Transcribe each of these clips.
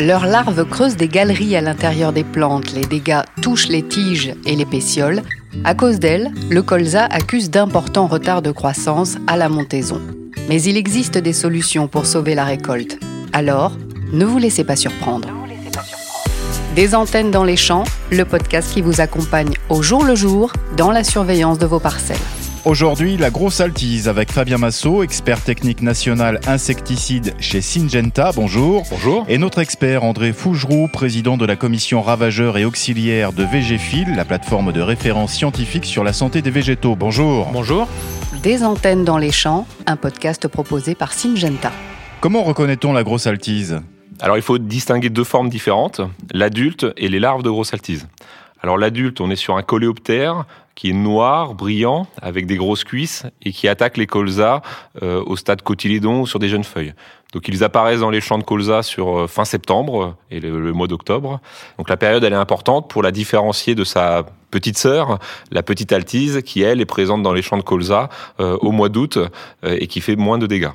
Leurs larves creusent des galeries à l'intérieur des plantes. Les dégâts touchent les tiges et les pétioles. À cause d'elles, le colza accuse d'importants retards de croissance à la montaison. Mais il existe des solutions pour sauver la récolte. Alors, ne vous laissez pas surprendre. Des antennes dans les champs, le podcast qui vous accompagne au jour le jour dans la surveillance de vos parcelles. Aujourd'hui, la grosse altise avec Fabien Massot, expert technique national insecticide chez Syngenta. Bonjour. Bonjour. Et notre expert André Fougeroux, président de la commission ravageur et auxiliaire de VGFIL, la plateforme de référence scientifique sur la santé des végétaux. Bonjour. Bonjour. Des antennes dans les champs, un podcast proposé par Syngenta. Comment reconnaît-on la grosse altise? Alors il faut distinguer deux formes différentes, l'adulte et les larves de grosse altise. Alors l'adulte, on est sur un coléoptère qui est noir, brillant, avec des grosses cuisses et qui attaque les colzas euh, au stade cotylédon ou sur des jeunes feuilles. Donc ils apparaissent dans les champs de colza sur euh, fin septembre et le, mois d'octobre. Donc la période elle est importante pour la différencier de sa petite sœur, la petite altise, qui elle est présente dans les champs de colza euh, au mois d'août et qui fait moins de dégâts.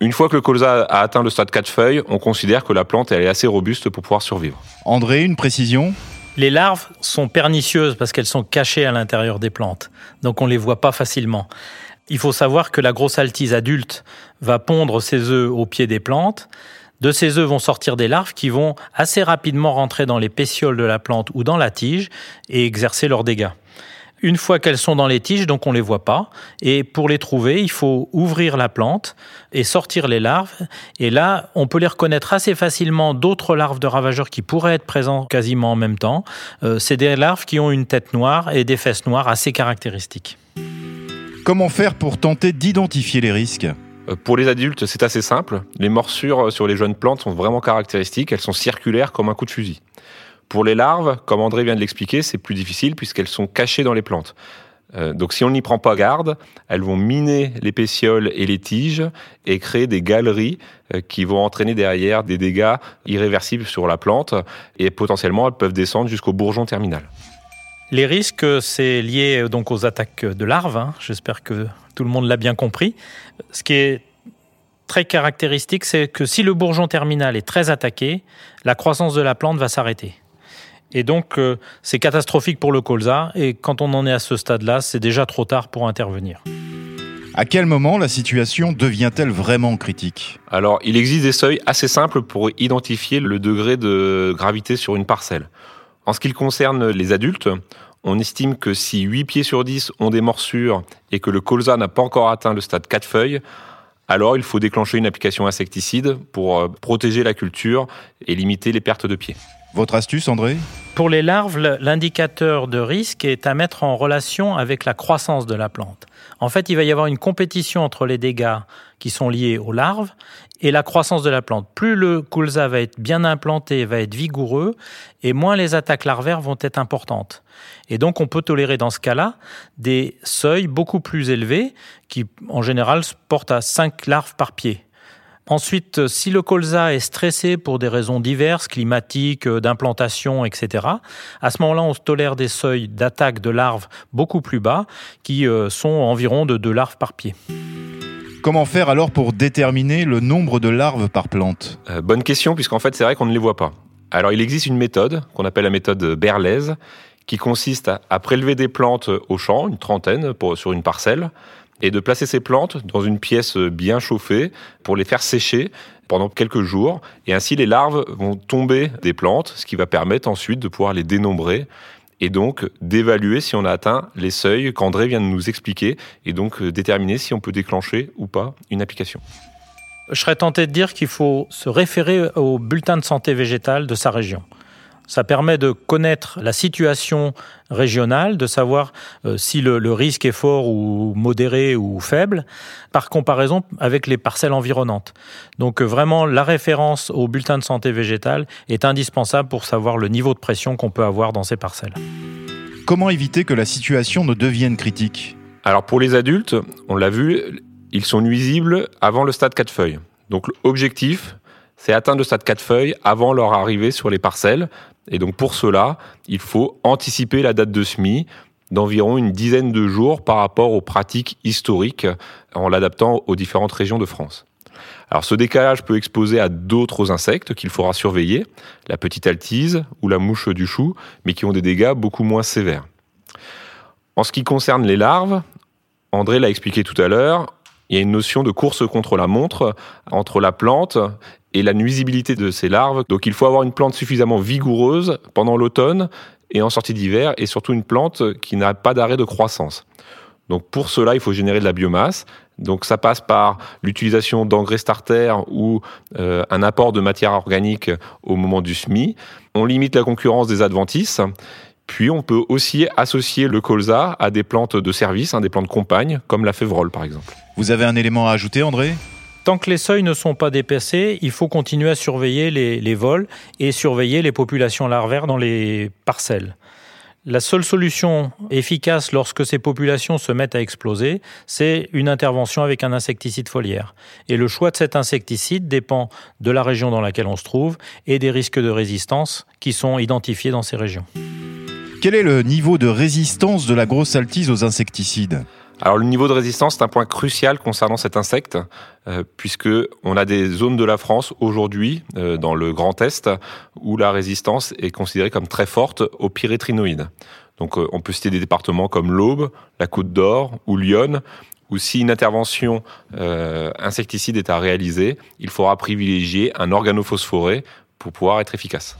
Une fois que le colza a atteint le stade 4 feuilles, on considère que la plante elle est assez robuste pour pouvoir survivre. André, une précision? Les larves sont pernicieuses parce qu'elles sont cachées à l'intérieur des plantes, donc on les voit pas facilement. Il faut savoir que la grosse altise adulte va pondre ses œufs au pied des plantes. De ces œufs vont sortir des larves qui vont assez rapidement rentrer dans les pétioles de la plante ou dans la tige et exercer leurs dégâts. Une fois qu'elles sont dans les tiges, donc on les voit pas. Et pour les trouver, il faut ouvrir la plante et sortir les larves. Et là, on peut les reconnaître assez facilement d'autres larves de ravageurs qui pourraient être présents quasiment en même temps. Euh, c'est des larves qui ont une tête noire et des fesses noires assez caractéristiques. Comment faire pour tenter d'identifier les risques? Euh, pour les adultes, c'est assez simple. Les morsures sur les jeunes plantes sont vraiment caractéristiques. Elles sont circulaires comme un coup de fusil. Pour les larves, comme André vient de l'expliquer, c'est plus difficile puisqu'elles sont cachées dans les plantes. Euh, donc si on n'y prend pas garde, elles vont miner les pétioles et les tiges et créer des galeries euh, qui vont entraîner derrière des dégâts irréversibles sur la plante et potentiellement elles peuvent descendre jusqu'au bourgeon terminal. Les risques, c'est lié euh, donc aux attaques de larves. Hein. J'espère que tout le monde l'a bien compris. Ce qui est très caractéristique, c'est que si le bourgeon terminal est très attaqué, la croissance de la plante va s'arrêter. Et donc, euh, c'est catastrophique pour le colza. Et quand on en est à ce stade-là, c'est déjà trop tard pour intervenir. À quel moment la situation devient-elle vraiment critique? Alors, il existe des seuils assez simples pour identifier le degré de gravité sur une parcelle. En ce qui concerne les adultes, on estime que si 8 pieds sur 10 ont des morsures et que le colza n'a pas encore atteint le stade 4 feuilles, alors il faut déclencher une application insecticide pour euh, protéger la culture et limiter les pertes de pieds. Votre astuce, André Pour les larves, l'indicateur de risque est à mettre en relation avec la croissance de la plante. En fait, il va y avoir une compétition entre les dégâts qui sont liés aux larves et la croissance de la plante. Plus le colza va être bien implanté, va être vigoureux, et moins les attaques larvaires vont être importantes. Et donc, on peut tolérer dans ce cas-là des seuils beaucoup plus élevés qui, en général, portent à 5 larves par pied. Ensuite, si le colza est stressé pour des raisons diverses, climatiques, euh, d'implantation, etc., à ce moment-là, on tolère des seuils d'attaque de larves beaucoup plus bas, qui euh, sont environ de 2 larves par pied. Comment faire alors pour déterminer le nombre de larves par plante? Euh, Bonne question, puisqu'en fait, c'est vrai qu'on ne les voit pas. Alors, il existe une méthode qu'on appelle la méthode Berlez, qui consiste à, prélever des plantes au champ, une trentaine sur une parcelle, et de placer ces plantes dans une pièce bien chauffée pour les faire sécher pendant quelques jours. Et ainsi, les larves vont tomber des plantes, ce qui va permettre ensuite de pouvoir les dénombrer et donc d'évaluer si on a atteint les seuils qu'André vient de nous expliquer et donc déterminer si on peut déclencher ou pas une application. Je serais tenté de dire qu'il faut se référer au bulletin de santé végétale de sa région. Ça permet de connaître la situation régionale, de savoir euh, si le, risque est fort ou modéré ou faible, par comparaison avec les parcelles environnantes. Donc euh, vraiment, la référence au bulletin de santé végétale est indispensable pour savoir le niveau de pression qu'on peut avoir dans ces parcelles. Comment éviter que la situation ne devienne critique? Alors pour les adultes, on l'a vu, ils sont nuisibles avant le stade 4 feuilles. Donc l'objectif, c'est atteindre le stade 4 feuilles avant leur arrivée sur les parcelles. Et donc pour cela, il faut anticiper la date de semis d'environ une dizaine de jours par rapport aux pratiques historiques en l'adaptant aux différentes régions de France. Alors ce décalage peut exposer à d'autres insectes qu'il faudra surveiller, la petite altise ou la mouche du chou, mais qui ont des dégâts beaucoup moins sévères. En ce qui concerne les larves, André l'a expliqué tout à l'heure, il y a une notion de course contre la montre entre la plante et la nuisibilité de ces larves. Donc il faut avoir une plante suffisamment vigoureuse pendant l'automne et en sortie d'hiver, et surtout une plante qui n'a pas d'arrêt de croissance. Donc pour cela, il faut générer de la biomasse. Donc ça passe par l'utilisation d'engrais starter ou euh, un apport de matière organique au moment du semis. On limite la concurrence des adventices. Puis on peut aussi associer le colza à des plantes de service, hein, des plantes compagnes, comme la févrole par exemple. Vous avez un élément à ajouter, André? Tant que les seuils ne sont pas dépassés, il faut continuer à surveiller les, les vols et surveiller les populations larvaires dans les parcelles. La seule solution efficace lorsque ces populations se mettent à exploser, c'est une intervention avec un insecticide foliaire. Et le choix de cet insecticide dépend de la région dans laquelle on se trouve et des risques de résistance qui sont identifiés dans ces régions. Quel est le niveau de résistance de la grosse altise aux insecticides? Alors le niveau de résistance est un point crucial concernant cet insecte, euh, puisque on a des zones de la France aujourd'hui, euh, dans le Grand Est, où la résistance est considérée comme très forte aux pyrétrinoïdes. Donc euh, on peut citer des départements comme l'Aube, la Côte d'Or ou Lyon, où si une intervention insecticide est à réaliser, il faudra privilégier un organophosphoré pour pouvoir être efficace.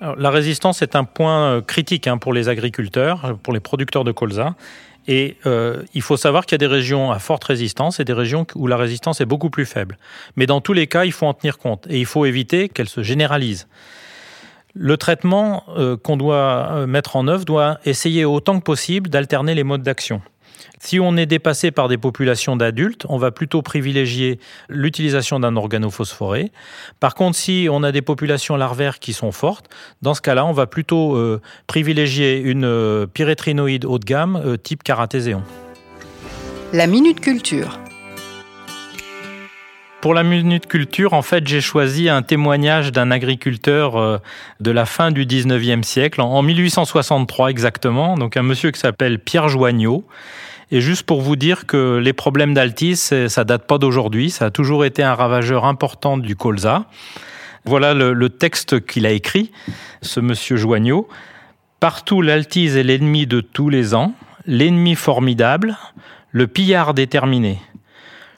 la résistance est un point critique hein, pour les agriculteurs, pour les producteurs de colza. Et euh, il faut savoir qu'il y a des régions à forte résistance et des régions où la résistance est beaucoup plus faible. Mais dans tous les cas, il faut en tenir compte et il faut éviter qu'elle se généralise. Le traitement euh, qu'on doit euh, mettre en œuvre doit essayer autant que possible d'alterner les modes d'action. Si on est dépassé par des populations d'adultes, on va plutôt privilégier l'utilisation d'un organophosphoré. Par contre, si on a des populations larvaires qui sont fortes, dans ce cas-là, on va plutôt euh, privilégier une euh, pyrétrinoïde haut de gamme euh, type caratéséon. La minute culture. Pour la minute culture, en fait, j'ai choisi un témoignage d'un agriculteur de la fin du 19e siècle, en 1863 exactement, donc un monsieur qui s'appelle Pierre Joignot. Et juste pour vous dire que les problèmes d'altis, ça date pas d'aujourd'hui, ça a toujours été un ravageur important du colza. Voilà le, texte qu'il a écrit, ce monsieur Joignot. Partout l'altise est l'ennemi de tous les ans, l'ennemi formidable, le pillard déterminé.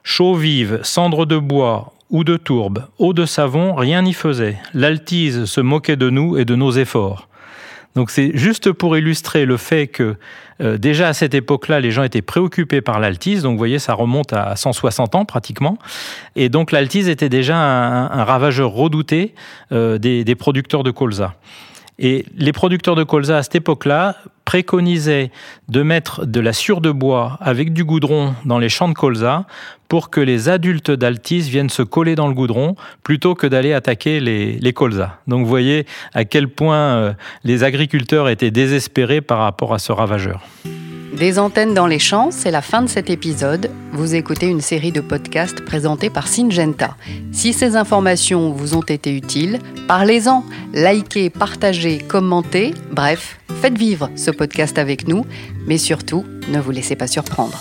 Chaud vive, cendre de bois ou de tourbe, eau de savon, rien n'y faisait. L'altise se moquait de nous et de nos efforts. Donc c'est juste pour illustrer le fait que euh, déjà à cette époque-là, les gens étaient préoccupés par l'altise. Donc vous voyez, ça remonte à 160 ans pratiquement. Et donc l'altise était déjà un, ravageur redouté euh, des, des producteurs de colza. Et les producteurs de colza à cette époque-là préconisaient de mettre de la sure de bois avec du goudron dans les champs de colza pour que les adultes d'Altis viennent se coller dans le goudron plutôt que d'aller attaquer les, les colzas. Donc vous voyez à quel point euh, les agriculteurs étaient désespérés par rapport à ce ravageur. Des antennes dans les champs, c'est la fin de cet épisode. Vous écoutez une série de podcasts présentés par Syngenta. Si ces informations vous ont été utiles, parlez-en, likez, partagez, commentez, bref, faites vivre ce podcast avec nous, mais surtout, ne vous laissez pas surprendre.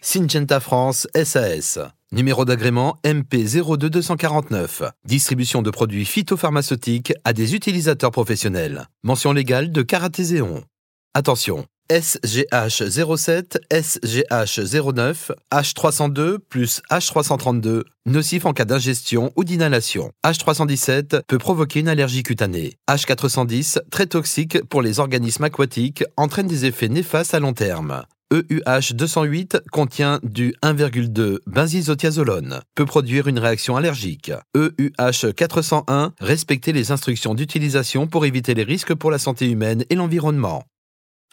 Syngenta France SAS. Numéro d'agrément MP02249. Distribution de produits phytopharmaceutiques à des utilisateurs professionnels. Mention légale de Karatéséon. Attention, SGH07, SGH09, H302 plus H332, nocif en cas d'ingestion ou d'inhalation. H317 peut provoquer une allergie cutanée. H410, très toxique pour les organismes aquatiques, entraîne des effets néfastes à long terme. EUH 208 contient du 1,2 benzisothiazolone, peut produire une réaction allergique. EUH 401 respecter les instructions d'utilisation pour éviter les risques pour la santé humaine et l'environnement.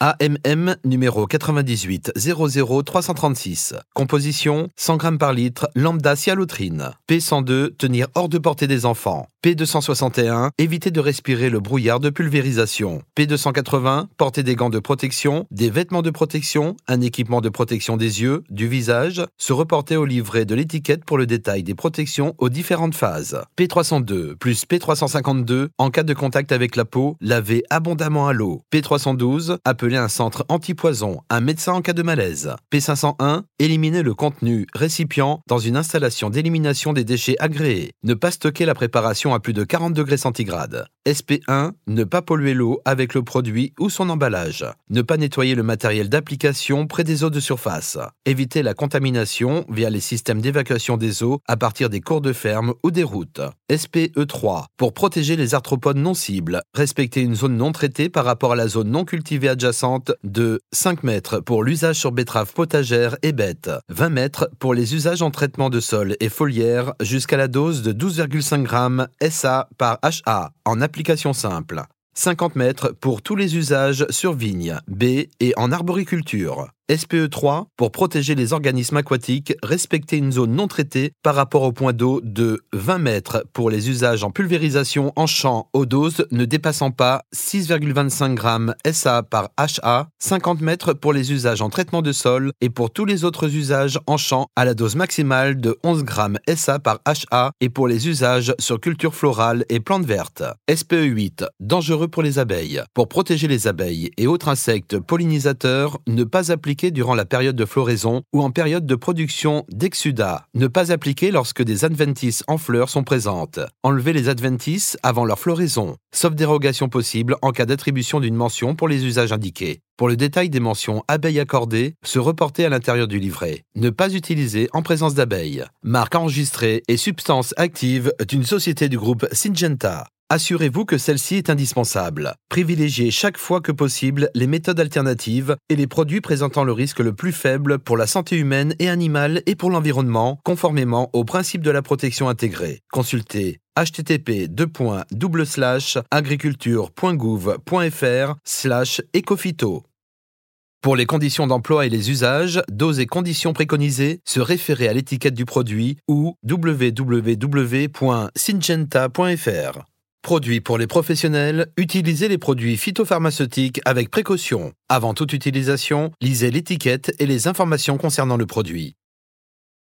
AMM numéro 98 00 336. Composition 100 g par litre lambda cialotrine. P102 tenir hors de portée des enfants. P261 éviter de respirer le brouillard de pulvérisation. P280 porter des gants de protection, des vêtements de protection, un équipement de protection des yeux, du visage, se reporter au livret de l'étiquette pour le détail des protections aux différentes phases. P302 plus P352 en cas de contact avec la peau, laver abondamment à l'eau. P312 un centre antipoison, un médecin en cas de malaise. P501 éliminer le contenu récipient dans une installation d'élimination des déchets agréés. Ne pas stocker la préparation à plus de 40 degrés centigrades. SP1 ne pas polluer l'eau avec le produit ou son emballage. Ne pas nettoyer le matériel d'application près des eaux de surface. Éviter la contamination via les systèmes d'évacuation des eaux à partir des cours de ferme ou des routes. SPE3 pour protéger les arthropodes non cibles. Respecter une zone non traitée par rapport à la zone non cultivée adjacente de 5 mètres pour l'usage sur betteraves potagères et bêtes. 20 mètres pour les usages en traitement de sol et foliaire jusqu'à la dose de 12,5 grammes SA par HA en application simple. 50 mètres pour tous les usages sur vigne, baies et en arboriculture. SPE3 pour protéger les organismes aquatiques, respecter une zone non traitée par rapport au point d'eau de 20 mètres pour les usages en pulvérisation en champ aux doses ne dépassant pas 6,25 grammes SA par HA, 50 mètres pour les usages en traitement de sol et pour tous les autres usages en champ à la dose maximale de 11 grammes SA par HA et pour les usages sur culture florale et plantes vertes. SPE8 dangereux pour les abeilles. Pour protéger les abeilles et autres insectes pollinisateurs, ne pas appliquer durant la période de floraison ou en période de production d'exudat. Ne pas appliquer lorsque des adventices en fleurs sont présentes. Enlever les adventices avant leur floraison, sauf dérogation possible en cas d'attribution d'une mention pour les usages indiqués. Pour le détail des mentions abeilles accordées, se reporter à l'intérieur du livret. Ne pas utiliser en présence d'abeilles. Marque enregistrée et substance active d'une société du groupe Syngenta. Assurez-vous que celle-ci est indispensable. Privilégiez chaque fois que possible les méthodes alternatives et les produits présentant le risque le plus faible pour la santé humaine et animale et pour l'environnement, conformément aux principes de la protection intégrée. Consultez http agriculture.gouv.fr slash ecofito. Pour les conditions d'emploi et les usages, doses et conditions préconisées, se référer à l'étiquette du produit ou www.syngenta.fr. Produits pour les professionnels, utilisez les produits phytopharmaceutiques avec précaution. Avant toute utilisation, lisez l'étiquette et les informations concernant le produit.